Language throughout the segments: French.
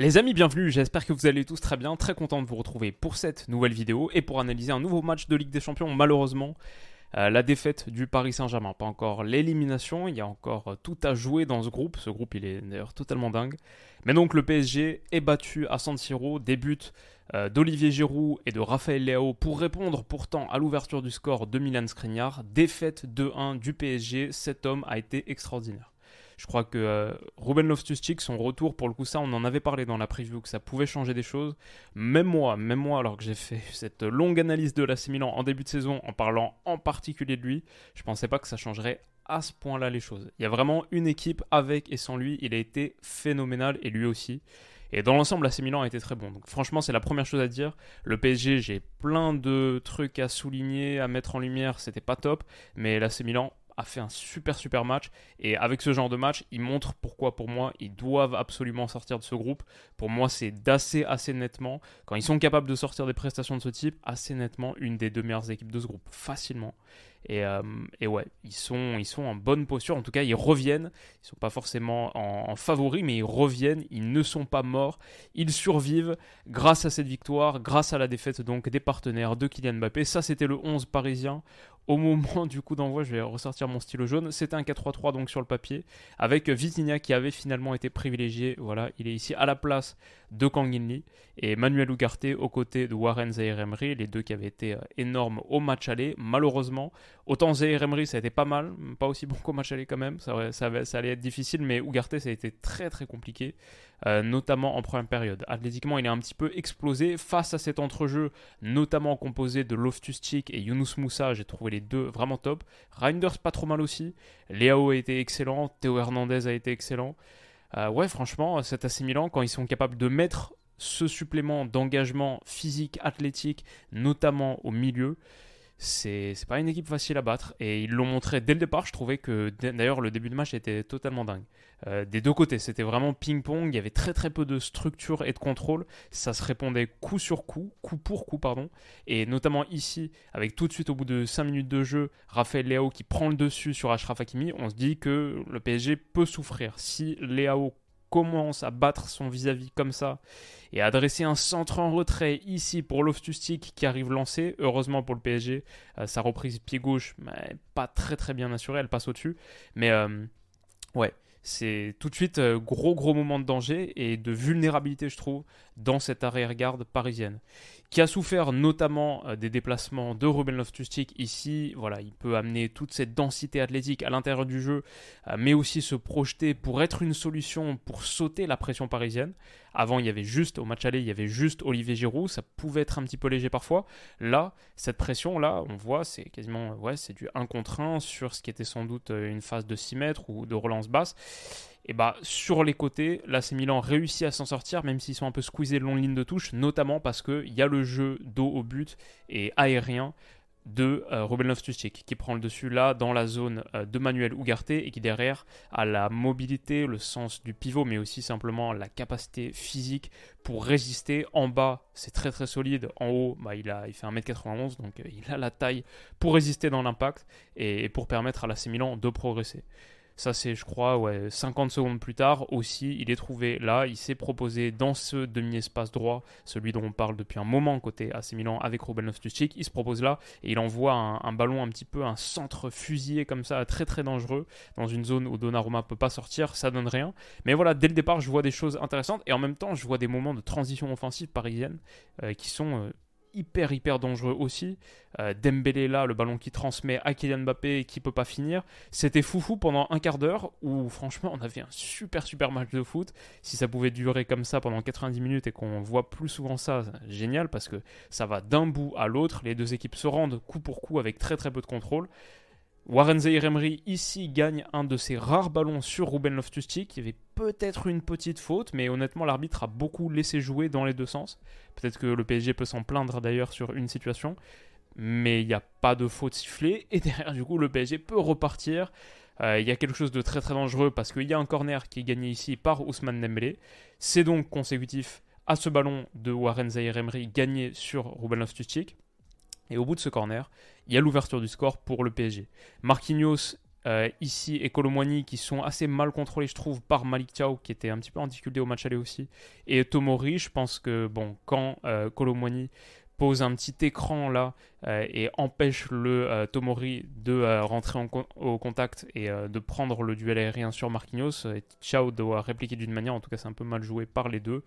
Les amis, bienvenue, j'espère que vous allez tous très bien, très content de vous retrouver pour cette nouvelle vidéo et pour analyser un nouveau match de Ligue des Champions. Malheureusement, euh, la défaite du Paris Saint-Germain, pas encore l'élimination, il y a encore euh, tout à jouer dans ce groupe. Ce groupe, il est d'ailleurs totalement dingue. Mais donc le PSG est battu à San Siro, début euh, d'Olivier Giroud et de Raphaël Leao pour répondre pourtant à l'ouverture du score de Milan Skriniar. Défaite 2-1 du PSG, cet homme a été extraordinaire. Je crois que euh, Ruben Loftus-Cheek, son retour, pour le coup, ça, on en avait parlé dans la preview, que ça pouvait changer des choses. Même moi, même moi, alors que j'ai fait cette longue analyse de l'AC Milan en début de saison, en parlant en particulier de lui, je pensais pas que ça changerait à ce point-là les choses. Il y a vraiment une équipe avec et sans lui, il a été phénoménal, et lui aussi. Et dans l'ensemble, l'AC Milan a été très bon. Donc franchement, c'est la première chose à dire. Le PSG, j'ai plein de trucs à souligner, à mettre en lumière, c'était pas top. Mais l'AC Milan, a fait un super super match et avec ce genre de match, il montre pourquoi pour moi ils doivent absolument sortir de ce groupe. Pour moi, c'est d'assez assez nettement quand ils sont capables de sortir des prestations de ce type, assez nettement une des deux meilleures équipes de ce groupe facilement. Et, euh, et, ouais, ils sont, ils sont en bonne posture. En tout cas, ils reviennent. Ils sont pas forcément en, en favori, mais ils reviennent. Ils ne sont pas morts. Ils survivent grâce à cette victoire, grâce à la défaite donc des partenaires de Kylian Mbappé. Ça, c'était le 11 parisien au moment du coup d'envoi, je vais ressortir mon stylo jaune. C'était un 4-3-3 donc sur le papier, avec Vitinha qui avait finalement été privilégié. Voilà, il est ici à la place de Kang et Manuel Ugarte aux côtés de Warren Zaire Emery, les deux qui avaient été euh, énormes au match aller. Malheureusement, autant Zaire Emery ça a été pas mal, pas aussi bon qu'au match aller quand même, ça, ça, ça, allait être difficile, mais Ugarte ça a été très très compliqué. Euh, notamment en première période. Athlétiquement, il est un petit peu explosé face à cet entrejeu, notamment composé de Loftus-Cheek et Yunus Moussa. J'ai trouvé les deux vraiment top. Reinders pas trop mal aussi. Léao a été excellent. Théo Hernandez a été excellent. Euh, ouais, franchement, cet AC Milan, quand ils sont capables de mettre ce supplément d'engagement physique, athlétique, notamment au milieu, c'est pas une équipe facile à battre et ils l'ont montré dès le départ. Je trouvais que d'ailleurs le début de match était totalement dingue. Euh, des deux côtés, c'était vraiment ping-pong. Il y avait très très peu de structure et de contrôle. Ça se répondait coup sur coup, coup pour coup, pardon. Et notamment ici, avec tout de suite au bout de 5 minutes de jeu, Raphaël Léao qui prend le dessus sur Ashraf Hakimi, on se dit que le PSG peut souffrir. Si Léao commence à battre son vis-à-vis comme ça et à adresser un centre en retrait ici pour Loftus-Cheek qui arrive lancé. Heureusement pour le PSG, euh, sa reprise pied gauche, mais pas très très bien assurée, elle passe au-dessus. Mais euh, ouais, c'est tout de suite euh, gros gros moment de danger et de vulnérabilité je trouve dans cette arrière-garde parisienne. Qui a souffert notamment euh, des déplacements de Ruben Loftus-Cheek ici. Voilà il peut amener toute cette densité athlétique à l'intérieur du jeu euh, mais aussi se projeter pour être une solution pour sauter la pression parisienne. Avant il y avait juste au match aller il y avait juste Olivier Giroud. Ça pouvait être un petit peu léger parfois. Là cette pression là on voit c'est quasiment ouais c'est du 1 contre 1 sur ce qui était sans doute une phase de 6 mètres ou de relance basse et bah sur les côtés, l'AC Milan réussit à s'en sortir, même s'ils sont un peu squeezés le long de ligne de touche, notamment parce qu'il y a le jeu dos au but et aérien de euh, Ruben qui prend le dessus là dans la zone euh, de Manuel Ugarte et qui derrière a la mobilité, le sens du pivot mais aussi simplement la capacité physique pour résister. En bas c'est très très solide. En haut bah, il, a, fait 1m91 donc euh, il a la taille pour résister dans l'impact et, et pour permettre à l'AC Milan de progresser ça, c'est, je crois, ouais, 50 secondes plus tard aussi, il est trouvé là. Il s'est proposé dans ce demi-espace droit, celui dont on parle depuis un moment côté AC Milan avec Ruben Loftus-Cheek. Il se propose là et il envoie un, ballon un petit peu, un centre fusillé comme ça, très très dangereux, dans une zone où Donnarumma peut pas sortir. Ça donne rien. Mais voilà, dès le départ, je vois des choses intéressantes et en même temps, je vois des moments de transition offensive parisienne euh, qui sont euh, hyper hyper dangereux aussi. Euh, Dembélé là, le ballon qui transmet à Kylian Mbappé et qui peut pas finir. C'était foufou pendant un quart d'heure où franchement on avait un super super match de foot. Si ça pouvait durer comme ça pendant 90 minutes et qu'on voit plus souvent ça, génial parce que ça va d'un bout à l'autre. Les deux équipes se rendent coup pour coup avec très très peu de contrôle. Warren Zaire Emery ici gagne un de ses rares ballons sur Ruben Loftus-Cheek. Il y avait peut-être une petite faute, mais honnêtement l'arbitre a beaucoup laissé jouer dans les deux sens. Peut-être que le PSG peut s'en plaindre d'ailleurs sur une situation, mais il n'y a pas de faute sifflée. Et derrière du coup le PSG peut repartir. Euh, il y a quelque chose de très très dangereux parce qu'il y a un corner qui est gagné ici par Ousmane Dembélé. C'est donc consécutif à ce ballon de Warren Zaire Emery gagné sur Ruben Loftus-Cheek. Et au bout de ce corner, il y a l'ouverture du score pour le PSG. Marquinhos ici et Colomwani qui sont assez mal contrôlés, je trouve, par Malik Chow qui était un petit peu en difficulté au match aller aussi. Et Tomori, je pense que bon, quand Colomwani pose un petit écran là euh, et empêche le euh, Tomori de euh, rentrer en au contact et de prendre le duel aérien sur Marquinhos. Et doit répliquer d'une manière, en tout cas c'est un peu mal joué par les deux.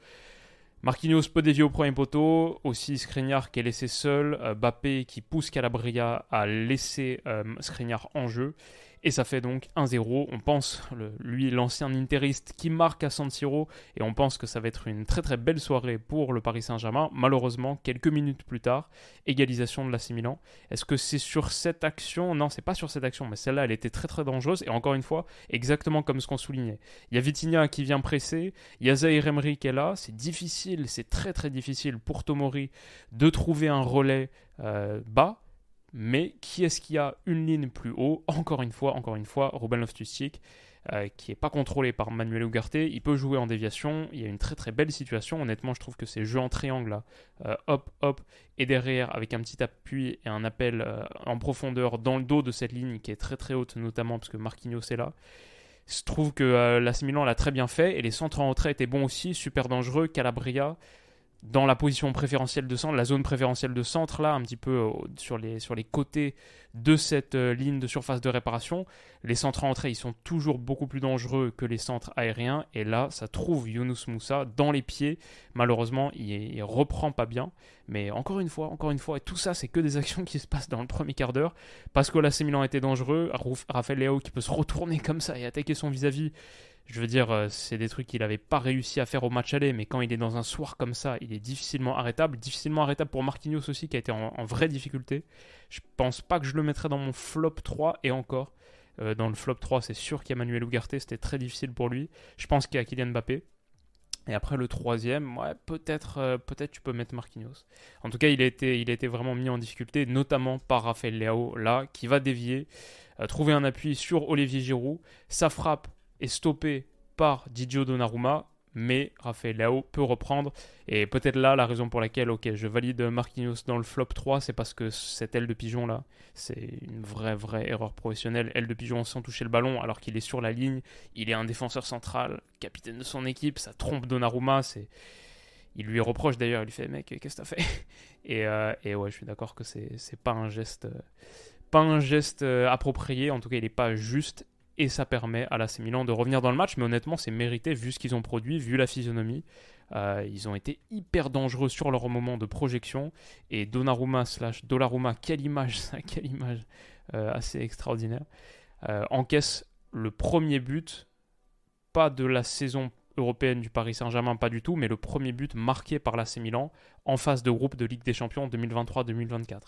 Marquinhos peut dévier au premier poteau, aussi Skriniar qui est laissé seul, Bappé qui pousse Calabria à laisser Skriniar en jeu. Et ça fait donc 1-0. On pense, lui, l'ancien interiste qui marque à San Siro, et on pense que ça va être une très très belle soirée pour le Paris Saint-Germain. Malheureusement, quelques minutes plus tard, égalisation de l'AC Milan. Est-ce que c'est sur cette action? Non, c'est pas sur cette action, mais celle-là, elle était très très dangereuse. Et encore une fois, exactement comme ce qu'on soulignait. Il y a Vitinha qui vient presser, il y a Zahir qui est là. C'est difficile, c'est très très difficile pour Tomori de trouver un relais euh, bas mais qui est-ce qui a une ligne plus haut Encore une fois, encore une fois, Ruben Loftus-Cheek, euh, qui n'est pas contrôlé par Manuel Ugarte. Il peut jouer en déviation. Il y a une très très belle situation. Honnêtement, je trouve que ces jeux en triangle là, euh, hop, hop, et derrière avec un petit appui et un appel euh, en profondeur dans le dos de cette ligne qui est très très haute, notamment parce que Marquinhos est là. Je trouve que l'AC Milan l'a très bien fait et les centres en retrait étaient bons aussi, super dangereux. Calabria, dans la position préférentielle de centre, la zone préférentielle de centre, là, un petit peu euh, sur, les, sur les côtés de cette euh, ligne de surface de réparation. Les centres à entrée, ils sont toujours beaucoup plus dangereux que les centres aériens. Et là, ça trouve Younous Moussa dans les pieds. Malheureusement, il, il reprend pas bien. Mais encore une fois, encore une fois, et tout ça, c'est que des actions qui se passent dans le premier quart d'heure. Parce que la Milan était dangereux. Raphaël Léo qui peut se retourner comme ça et attaquer son vis-à-vis. vis à vis je veux dire, euh, c'est des trucs qu'il n'avait pas réussi à faire au match aller, mais quand il est dans un soir comme ça, il est difficilement arrêtable. Difficilement arrêtable pour Marquinhos aussi, qui a été en, vraie difficulté. Je pense pas que je le mettrais dans mon flop 3, et encore. Euh, dans le flop 3, c'est sûr qu'il y a Manuel Ugarte, c'était très difficile pour lui. Je pense qu'il y a Kylian Mbappé. Et après le troisième, peut-être euh, peut-être tu peux mettre Marquinhos. En tout cas, il a, été, il a été vraiment mis en difficulté, notamment par Raphaël Leao, là, qui va dévier, trouver un appui sur Olivier Giroud. Sa frappe est stoppé par Didio Donnarumma, mais Raphaël Leao peut reprendre. Et peut-être là, la raison pour laquelle, ok, je valide Marquinhos dans le flop 3, c'est parce que cette aile de pigeon là, c'est une vraie, vraie erreur professionnelle. Aile de pigeon sans toucher le ballon, alors qu'il est sur la ligne, il est un défenseur central, capitaine de son équipe, ça trompe Donnarumma, c'est. Il lui reproche d'ailleurs, il lui fait mec, qu'est-ce que t'as fait? Et, euh, et, ouais, je suis d'accord que c'est pas un geste, pas un geste euh, approprié. En tout cas, il n'est pas juste et ça permet à l'AC Milan de revenir dans le match, mais honnêtement c'est mérité vu ce qu'ils ont produit, vu la physionomie. Euh, ils ont été hyper dangereux sur leur moment de projection, et Donnarumma slash quelle image ça, quelle image euh, assez extraordinaire, euh, encaisse le premier but, pas de la saison européenne du Paris Saint-Germain, pas du tout, mais le premier but marqué par l'AC Milan en phase de groupe de Ligue des Champions 2023-2024.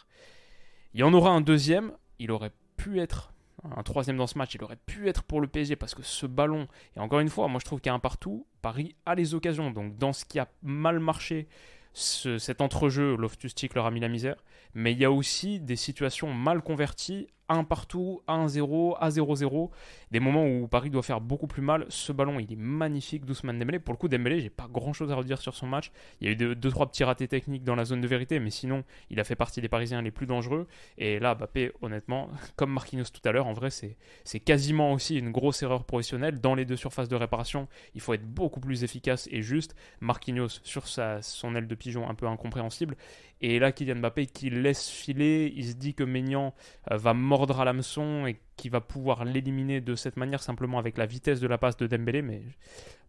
Il y en aura un deuxième, il aurait pu être un troisième dans ce match, il aurait pu être pour le PSG parce que ce ballon, et encore une fois, moi je trouve qu'il y a un partout, Paris a les occasions. Donc dans ce qui a mal marché, cet entrejeu, Loftus-Cheek leur a mis la misère. Mais il y a aussi des situations mal converties 1 partout, 1-0, à 0-0. Des moments où Paris doit faire beaucoup plus mal. Ce ballon, il est magnifique d'Ousmane Dembélé. Pour le coup, Dembélé, j'ai pas grand chose à redire sur son match. Il y a eu 2-3 deux, trois petits ratés techniques dans la zone de vérité, mais sinon, il a fait partie des Parisiens les plus dangereux. Et là, Mbappé, honnêtement, comme Marquinhos tout à l'heure, en vrai, c'est quasiment aussi une grosse erreur professionnelle. Dans les deux surfaces de réparation, il faut être beaucoup plus efficace et juste. Marquinhos, sur sa, son aile de pigeon un peu incompréhensible. Et là, Kylian Mbappé qui laisse filer, il se dit que Maignan euh, va mordre à l'hameçon et qui va pouvoir l'éliminer de cette manière simplement avec la vitesse de la passe de Dembélé. Mais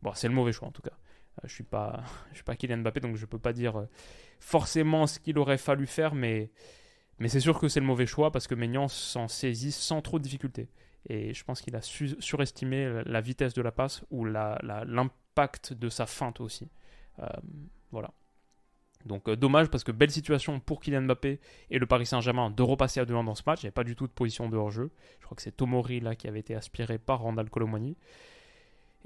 bon, c'est le mauvais choix en tout cas. Euh, je suis pas, suis pas Kylian Mbappé, donc je peux pas dire euh, forcément ce qu'il aurait fallu faire, mais mais c'est sûr que c'est le mauvais choix parce que Maignan s'en saisit sans trop de difficulté. Et je pense qu'il a surestimé la vitesse de la passe ou l'impact de sa feinte aussi. voilà. Donc euh, dommage parce que belle situation pour Kylian Mbappé et le Paris Saint-Germain de repasser à 2-1 dans ce match. Il n'y avait pas du tout de position de hors-jeu. Je crois que c'est Tomori là qui avait été aspiré par Randall Colomani.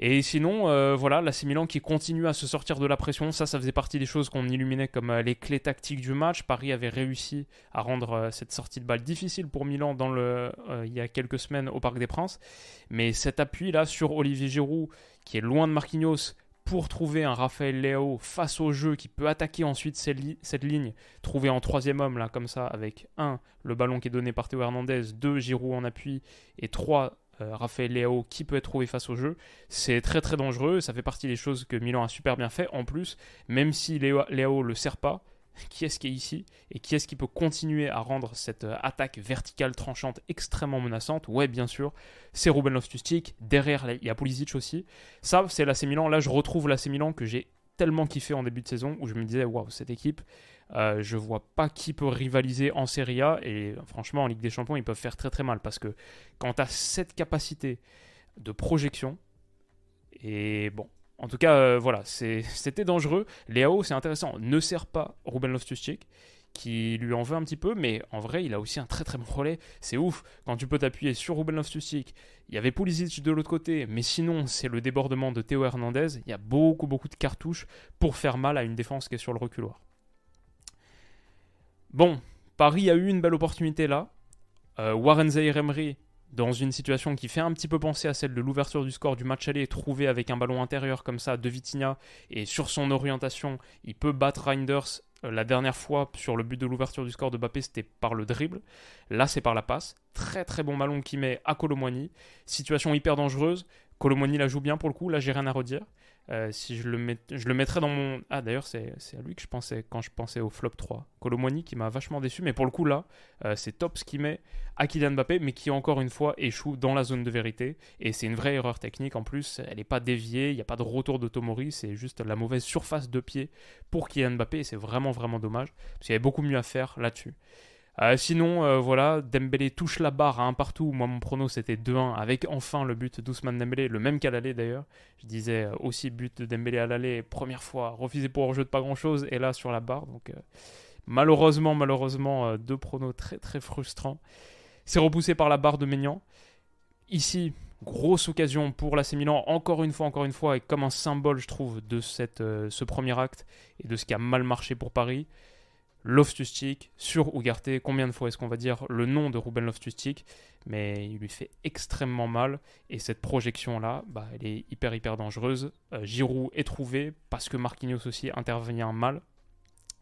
Et sinon, euh, voilà, la Milan qui continue à se sortir de la pression. Ça, ça faisait partie des choses qu'on illuminait comme euh, les clés tactiques du match. Paris avait réussi à rendre cette sortie de balle difficile pour Milan dans le, il y a quelques semaines au Parc des Princes. Mais cet appui là sur Olivier Giroud, qui est loin de Marquinhos, pour trouver un Raphaël Léo face au jeu qui peut attaquer ensuite cette, ligne, trouver en troisième homme, là, comme ça, avec 1. le ballon qui est donné par Théo Hernandez, 2. Giroud en appui, et 3. Euh, Raphaël qui peut être trouvé face au jeu, c'est très très dangereux, ça fait partie des choses que Milan a super bien fait. En plus, même si Léo, Léo le sert pas, qui est-ce qui est ici et qui est-ce qui peut continuer à rendre cette euh, attaque verticale tranchante extrêmement menaçante? Ouais, bien sûr, c'est Ruben Loftus-Cheek. Derrière, il y a Pulisic aussi. Ça, c'est l'AC Milan. Là, je retrouve l'AC Milan que j'ai tellement kiffé en début de saison où je me disais waouh, cette équipe, euh, je vois pas qui peut rivaliser en Serie A et franchement en Ligue des Champions, ils peuvent faire très très mal parce que quand tu as cette capacité de projection et bon, en tout cas, euh, voilà, c'était dangereux. Léao, c'est intéressant, ne sert pas Ruben Loftus-Cheek, qui lui en veut un petit peu, mais en vrai, il a aussi un très très bon relais. C'est ouf, quand tu peux t'appuyer sur Ruben Loftus-Cheek. Il y avait Pulisic de l'autre côté, mais sinon, c'est le débordement de Théo Hernandez. Il y a beaucoup beaucoup de cartouches pour faire mal à une défense qui est sur le reculoir. Bon, Paris a eu une belle opportunité là. Euh, Warren Zahir Emery dans une situation qui fait un petit peu penser à celle de l'ouverture du score du match aller, trouvé avec un ballon intérieur comme ça de Vitinha, et sur son orientation, il peut battre Reinders. Euh, la dernière fois, sur le but de l'ouverture du score de Bappé, c'était par le dribble. Là, c'est par la passe. Très très bon ballon qui met à Colomwani. Situation hyper dangereuse. Colomwani la joue bien pour le coup, là j'ai rien à redire. Euh, si je le, met, je le mettrais dans mon. Ah, d'ailleurs, c'est à lui que je pensais quand je pensais au flop 3. Colomoni qui m'a vachement déçu, mais pour le coup, là, euh, c'est top ce qu'il met à Kylian Mbappé, mais qui encore une fois échoue dans la zone de vérité. Et c'est une vraie erreur technique en plus. Elle n'est pas déviée, il n'y a pas de retour de Tomori, c'est juste la mauvaise surface de pied pour Kylian Mbappé. Et c'est vraiment, vraiment dommage, parce qu'il y avait beaucoup mieux à faire là-dessus. Euh, sinon, euh, voilà, Dembélé touche la barre à un partout. Moi, mon prono, c'était 2-1 avec enfin le but d'Ousmane Dembélé, le même qu'à l'aller d'ailleurs. Je disais euh, aussi but de Dembélé à l'aller, première fois, refusé pour hors-jeu de pas grand-chose, et là sur la barre. Donc, malheureusement, malheureusement, deux pronos très très frustrants. C'est repoussé par la barre de Maignan. Ici, grosse occasion pour l'AC Milan, encore une fois, encore une fois, et comme un symbole, je trouve, de ce premier acte et de ce qui a mal marché pour Paris. Loftus-Cheek sur Ugarte. Combien de fois est-ce qu'on va dire le nom de Ruben Loftus-Cheek? Mais il lui fait extrêmement mal. Et cette projection-là, bah, elle est hyper, hyper dangereuse. Euh, Giroud est trouvé parce que Marquinhos aussi intervient mal.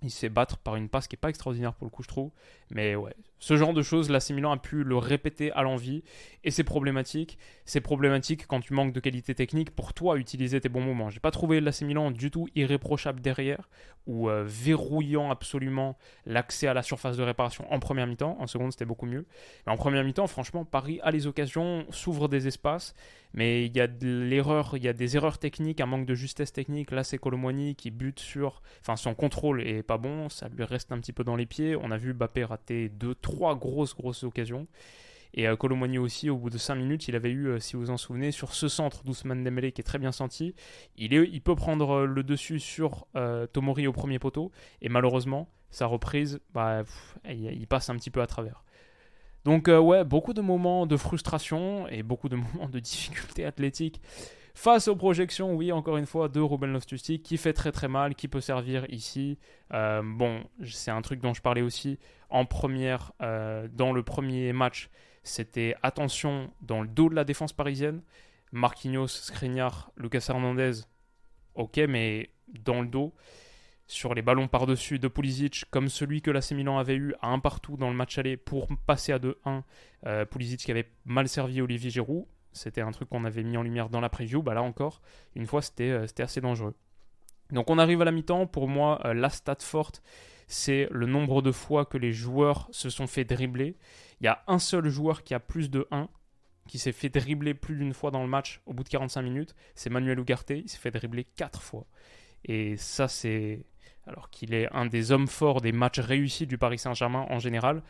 Il sait battre par une passe qui n'est pas extraordinaire pour le coup, je trouve. Mais ouais, ce genre de choses, l'AC a pu le répéter à l'envie. Et c'est problématique. C'est problématique quand tu manques de qualité technique pour toi utiliser tes bons moments. J'ai pas trouvé l'AC du tout irréprochable derrière ou euh, verrouillant absolument l'accès à la surface de réparation en première mi-temps. En seconde, c'était beaucoup mieux. Mais en première mi-temps, franchement, Paris a les occasions, s'ouvre des espaces. Mais il y a l'erreur, il y a des erreurs techniques, un manque de justesse technique. Là, c'est Colomwani qui bute sur. Enfin, son contrôle est pas bon, ça lui reste un petit peu dans les pieds. On a vu Bappé rater deux, trois grosses, grosses occasions. Et euh, aussi, au bout de 5 minutes, il avait eu, euh, si vous en souvenez, sur ce centre d'Ousmane Dembélé qui est très bien senti, il peut prendre euh, le dessus sur euh, Tomori au premier poteau, et malheureusement, sa reprise, bah, il, passe un petit peu à travers. Donc euh, ouais, beaucoup de moments de frustration et beaucoup de moments de difficulté athlétique face aux projections, oui, encore une fois, de Ruben loftus qui fait très très mal, qui peut servir ici. Euh, bon, c'est un truc dont je parlais aussi en première, euh, dans le premier match, c'était attention dans le dos de la défense parisienne. Marquinhos, Skriniar, Lucas Hernandez, ok, mais dans le dos sur les ballons par-dessus de Pulisic, comme celui que l'AC Milan avait eu à un partout dans le match aller pour passer à 2-1. Euh, qui avait mal servi Olivier Giroud. C'était un truc qu'on avait mis en lumière dans la preview. Bah là encore, une fois, c'était euh, assez dangereux. Donc on arrive à la mi-temps. Pour moi, euh, la stat forte, c'est le nombre de fois que les joueurs se sont fait dribbler. Il y a un seul joueur qui a plus de 1, qui s'est fait dribbler plus d'une fois dans le match au bout de 45 minutes. C'est Manuel Ugarte. Il s'est fait dribbler 4 fois. Et ça, c'est alors qu'il est un des hommes forts des matchs réussis du Paris Saint-Germain en général.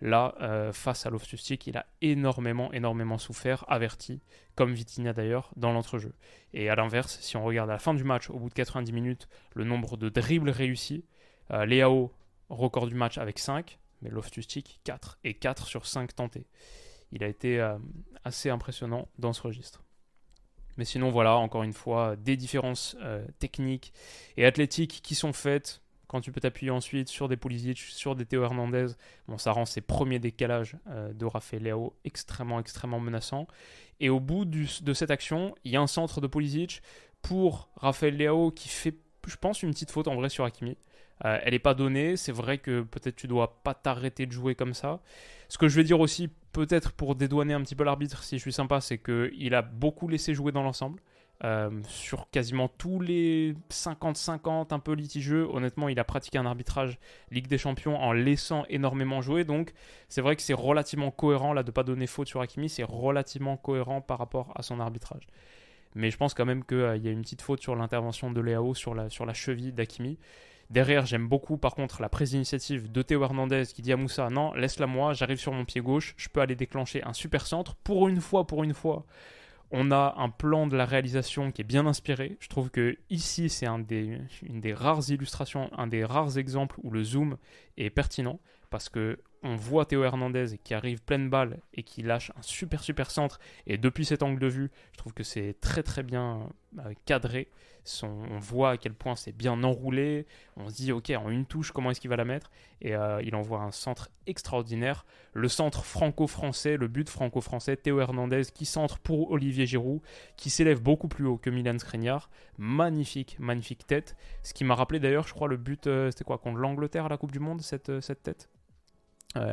Là, euh, face à loftus il a énormément, énormément souffert, averti, comme Vitinha d'ailleurs, dans l'entrejeu. Et à l'inverse, si on regarde à la fin du match, au bout de 90 minutes, le nombre de dribbles réussis, euh, Léao, record du match avec 5, mais loftus 4, et 4 sur 5 tentés. Il a été euh, assez impressionnant dans ce registre. Mais sinon, voilà, encore une fois, des différences euh, techniques et athlétiques qui sont faites. Quand tu peux t'appuyer ensuite sur des Pulisic, sur des Théo Hernandez, bon, ça rend ces premiers décalages euh, de Rafael Leao extrêmement, extrêmement menaçants. Et au bout de cette action, il y a un centre de Pulisic. pour Raphaël Leao qui fait, je pense, une petite faute en vrai sur Hakimi. Euh, elle n'est pas donnée, c'est vrai que peut-être tu dois pas t'arrêter de jouer comme ça. Ce que je vais dire aussi, peut-être pour dédouaner un petit peu l'arbitre, si je suis sympa, c'est qu'il a beaucoup laissé jouer dans l'ensemble. Euh, sur quasiment tous les 50-50 un peu litigieux, honnêtement, il a pratiqué un arbitrage Ligue des Champions en laissant énormément jouer. Donc, c'est vrai que c'est relativement cohérent là de pas donner faute sur Hakimi, c'est relativement cohérent par rapport à son arbitrage. Mais je pense quand même qu'il y a une petite faute sur l'intervention de Léao sur la, sur la cheville d'Hakimi. Derrière, j'aime beaucoup par contre la prise d'initiative de Théo Hernandez qui dit à Moussa Non, laisse-la moi, j'arrive sur mon pied gauche, je peux aller déclencher un super centre. Pour une fois, pour une fois, on a un plan de la réalisation qui est bien inspiré. Je trouve que ici, c'est une des rares illustrations, un des rares exemples où le zoom est pertinent parce que on voit Théo Hernandez qui arrive pleine balle et qui lâche un super super centre. Et depuis cet angle de vue, je trouve que c'est très très bien euh, cadré. on voit à quel point c'est bien enroulé. On se dit, ok, en une touche, comment est-ce qu'il va la mettre? Et euh, il envoie un centre extraordinaire. Le centre franco-français, le but franco-français, Théo Hernandez qui centre pour Olivier Giroud, qui s'élève beaucoup plus haut que Milan Skriniar. Magnifique, magnifique tête. Ce qui m'a rappelé d'ailleurs, je crois, le but, euh, c'était quoi, contre l'Angleterre à la Coupe du Monde, cette, cette tête?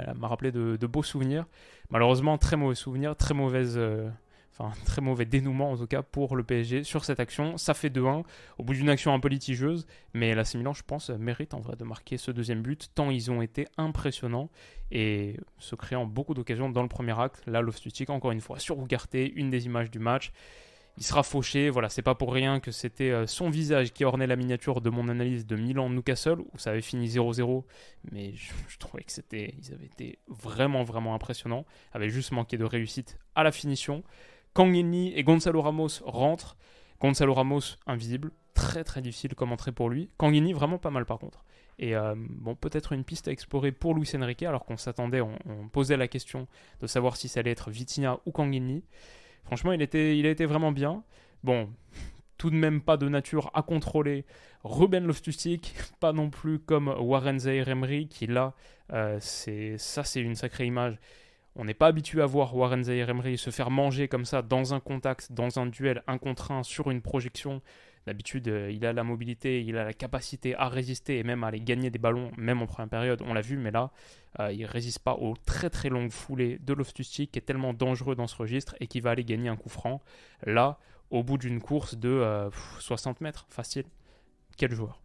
Elle m'a rappelé de, beaux souvenirs. Malheureusement, très mauvais souvenirs, très mauvaise. Euh, enfin, très mauvais dénouement en tout cas pour le PSG sur cette action. Ça fait 2-1 au bout d'une action un peu litigieuse, mais la Milan, je pense, mérite en vrai de marquer ce deuxième but, tant ils ont été impressionnants et se créant beaucoup d'occasions dans le premier acte. Là, Loftus encore une fois, sur Ougarté, une des images du match il sera fauché. Voilà, c'est pas pour rien que c'était euh, son visage qui ornait la miniature de mon analyse de Milan-Newcastle, où ça avait fini 0-0. Mais je, trouvais que c'était, ils avaient été vraiment, vraiment impressionnants. Avait juste manqué de réussite à la finition. Kangini et Gonzalo Ramos rentrent. Gonzalo Ramos, invisible. Très, très difficile comme entrée pour lui. Kangini, vraiment pas mal par contre. Et euh, bon, peut-être une piste à explorer pour Luis Enrique, alors qu'on s'attendait, on, on, posait la question de savoir si ça allait être Vitinha ou Kangini. Franchement, il, était, il a été vraiment bien. Bon, tout de même pas de nature à contrôler. Ruben Loftustic, pas non plus comme Warren Zaire Emery, qui là, euh, c'est ça c'est une sacrée image. On n'est pas habitué à voir Warren Zaire Emery se faire manger comme ça dans un contact, dans un duel, un contre un, sur une projection. D'habitude, euh, il a la mobilité, il a la capacité à résister et même à aller gagner des ballons, même en première période, on l'a vu, mais là, euh, il ne résiste pas aux très très longues foulées de loftus qui est tellement dangereux dans ce registre et qui va aller gagner un coup franc. Là, au bout d'une course de 60 euh, mètres, facile. Quel joueur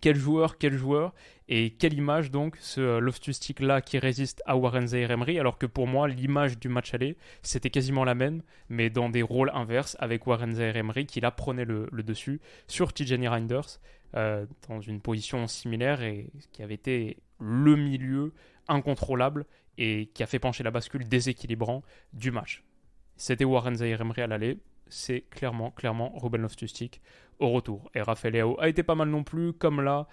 quel joueur, quel joueur, et quelle image donc ce euh, Loftus là qui résiste à Warren Zaire Emery, alors que pour moi l'image du match aller c'était quasiment la même, mais dans des rôles inverses avec Warren Zaire Emery qui là prenait le, dessus sur Tijani Reinders euh, dans une position similaire et qui avait été le milieu incontrôlable et qui a fait pencher la bascule déséquilibrant du match. C'était Warren Zaire Emery à l'aller, c'est clairement, clairement Ruben loftus au retour. Et Raphaël a été pas mal non plus, comme là,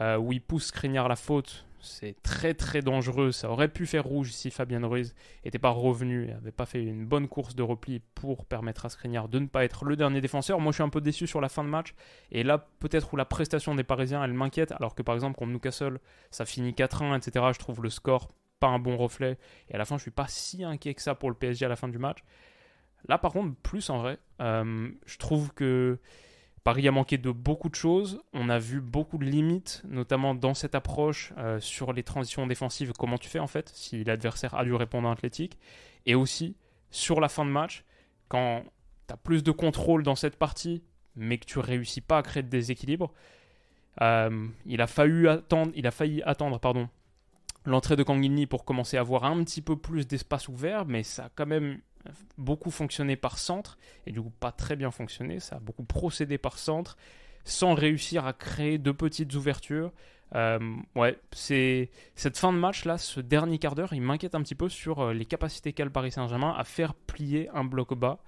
euh, où il pousse Skriniar la faute. C'est très très dangereux. Ça aurait pu faire rouge si Fabien Ruiz n'était pas revenu et n'avait pas fait une bonne course de repli pour permettre à Skriniar de ne pas être le dernier défenseur. Moi je suis un peu déçu sur la fin de match. Et là, peut-être où la prestation des Parisiens, elle m'inquiète. Alors que par exemple, contre Newcastle, ça finit 4-1, etc. Je trouve le score pas un bon reflet. Et à la fin, je suis pas si inquiet que ça pour le PSG à la fin du match. Là, par contre, plus en vrai, euh, je trouve que Paris a manqué de beaucoup de choses. On a vu beaucoup de limites, notamment dans cette approche euh, sur les transitions défensives. Comment tu fais en fait si l'adversaire a du répondant athlétique Et aussi sur la fin de match, quand tu as plus de contrôle dans cette partie, mais que tu réussis pas à créer de déséquilibre. Euh, il a failli attendre, il a failli attendre pardon, l'entrée de Kangini pour commencer à avoir un petit peu plus d'espace ouvert, mais ça a quand même beaucoup fonctionné par centre, et du coup pas très bien fonctionné, ça a beaucoup procédé par centre, sans réussir à créer de petites ouvertures. Euh, ouais, c'est cette fin de match là, ce dernier quart d'heure, il m'inquiète un petit peu sur euh, les capacités qu'a le Paris Saint-Germain à faire plier un bloc bas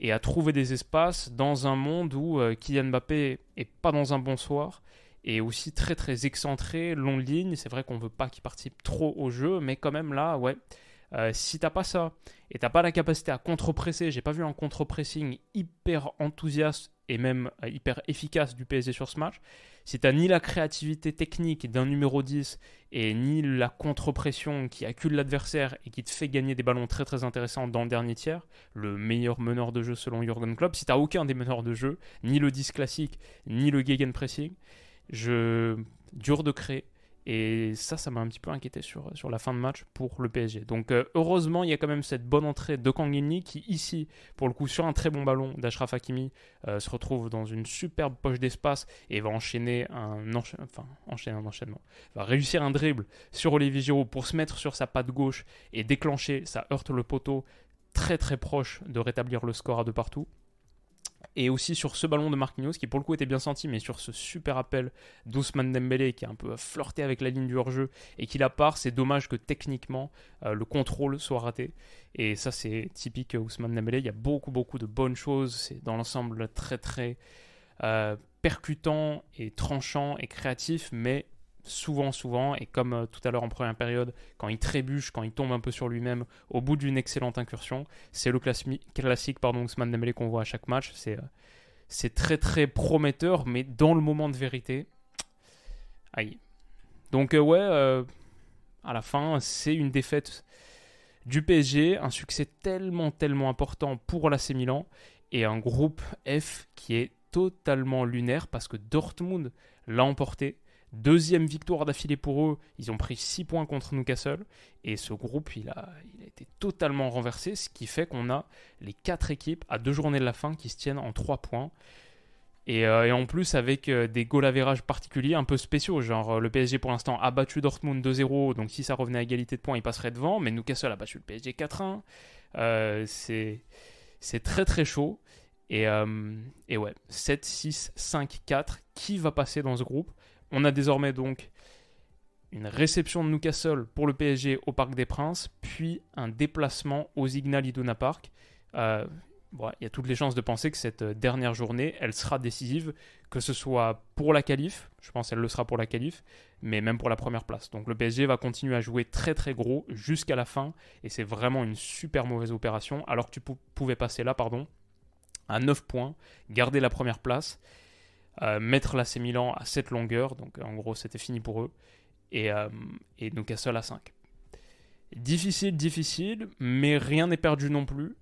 et à trouver des espaces dans un monde où euh, Kylian Mbappé est pas dans un bon soir et aussi très très excentré, long ligne. C'est vrai qu'on veut pas qu'il participe trop au jeu, mais quand même là, ouais, euh, si t'as pas ça et t'as pas la capacité à contre-presser, j'ai pas vu un contre-pressing hyper enthousiaste et même euh, hyper efficace du PSG sur ce match, si tu ni la créativité technique d'un numéro 10 et ni la contre-pression qui accule l'adversaire et qui te fait gagner des ballons très très intéressants dans le dernier tiers, le meilleur meneur de jeu selon Jurgen Klopp, si tu aucun des meneurs de jeu, ni le 10 classique, ni le gegenpressing, je dur de créer et ça, ça m'a un petit peu inquiété sur, la fin de match pour le PSG. Donc euh, heureusement, il y a quand même cette bonne entrée de Kangini qui ici, pour le coup, sur un très bon ballon d'Ashraf Hakimi, euh, se retrouve dans une superbe poche d'espace et va enchaîner un, enfin, enchaîner un enchaînement. Va réussir un dribble sur Olivier Giroud pour se mettre sur sa patte gauche et déclencher, ça heurte le poteau très très proche de rétablir le score à deux partout. Et aussi sur ce ballon de Marquinhos, qui pour le coup était bien senti, mais sur ce super appel d'Ousmane Dembélé, qui a un peu flirté avec la ligne du hors-jeu, et qui la part, c'est dommage que techniquement, euh, le contrôle soit raté. Et ça, c'est typique Ousmane Dembélé. Il y a beaucoup, beaucoup de bonnes choses. C'est dans l'ensemble très, très euh, percutant et tranchant et créatif, mais souvent, souvent, et comme euh, tout à l'heure en première période, quand il trébuche, quand il tombe un peu sur lui-même au bout d'une excellente incursion, c'est le classique pardon, Ousmane Dembélé qu'on voit à chaque match. C'est, euh, c'est très très prometteur, mais dans le moment de vérité, aïe. Donc euh, ouais, à la fin, c'est une défaite du PSG, un succès tellement tellement important pour l'AC Milan, et un groupe F qui est totalement lunaire parce que Dortmund l'a emporté Deuxième victoire d'affilée pour eux, ils ont pris 6 points contre Newcastle et ce groupe il a, été totalement renversé, ce qui fait qu'on a les 4 équipes à deux journées de la fin qui se tiennent en 3 points. Et, euh, en plus avec euh, des goal average particuliers un peu spéciaux, genre euh, le PSG pour l'instant a battu Dortmund 2-0, donc si ça revenait à égalité de points il passerait devant, mais Newcastle a battu le PSG 4-1. c'est, c'est très très chaud. Et, et ouais, 7, 6, 5, 4, qui va passer dans ce groupe? On a désormais donc une réception de Newcastle pour le PSG au Parc des Princes, puis un déplacement au Signal Iduna Park. Euh, il y a toutes les chances de penser que cette dernière journée, elle sera décisive, que ce soit pour la qualif, je pense qu'elle le sera pour la qualif, mais même pour la première place. Donc le PSG va continuer à jouer très très gros jusqu'à la fin, et c'est vraiment une super mauvaise opération, alors que tu pouvais passer là, pardon, à 9 points, garder la première place, euh, mettre l'AC Milan à cette longueur, donc en gros c'était fini pour eux, et, euh, et Newcastle à 5. Difficile, difficile, mais rien n'est perdu non plus.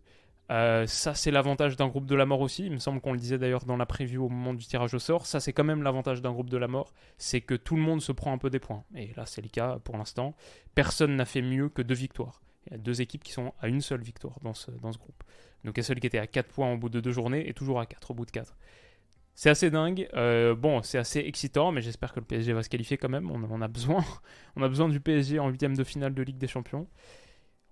Euh, ça, c'est l'avantage d'un groupe de la mort aussi. Il me semble qu'on le disait d'ailleurs dans la preview au moment du tirage au sort. Ça, c'est quand même l'avantage d'un groupe de la mort. C'est que tout le monde se prend un peu des points. Et là, c'est le cas pour l'instant. Personne n'a fait mieux que deux victoires. Il y a deux équipes qui sont à une seule victoire dans ce, dans ce groupe. Newcastle qui était à 4 points au bout de deux journées et toujours à 4 au bout de 4. C'est assez dingue. Euh, bon, c'est assez excitant, mais j'espère que le PSG va se qualifier quand même. On, a besoin, on a besoin du PSG en huitième de finale de Ligue des Champions.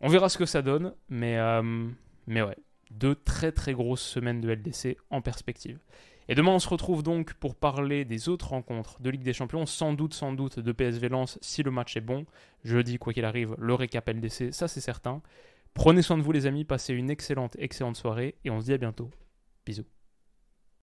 On verra ce que ça donne, mais, euh, mais ouais, deux très très grosses semaines de LDC en perspective. Et demain, on se retrouve donc pour parler des autres rencontres de Ligue des Champions, sans doute, sans doute de PSV Lens si le match est bon. Jeudi, quoi qu'il arrive, le récap LDC, ça c'est certain. Prenez soin de vous les amis, passez une excellente, excellente soirée et on se dit à bientôt. Bisous.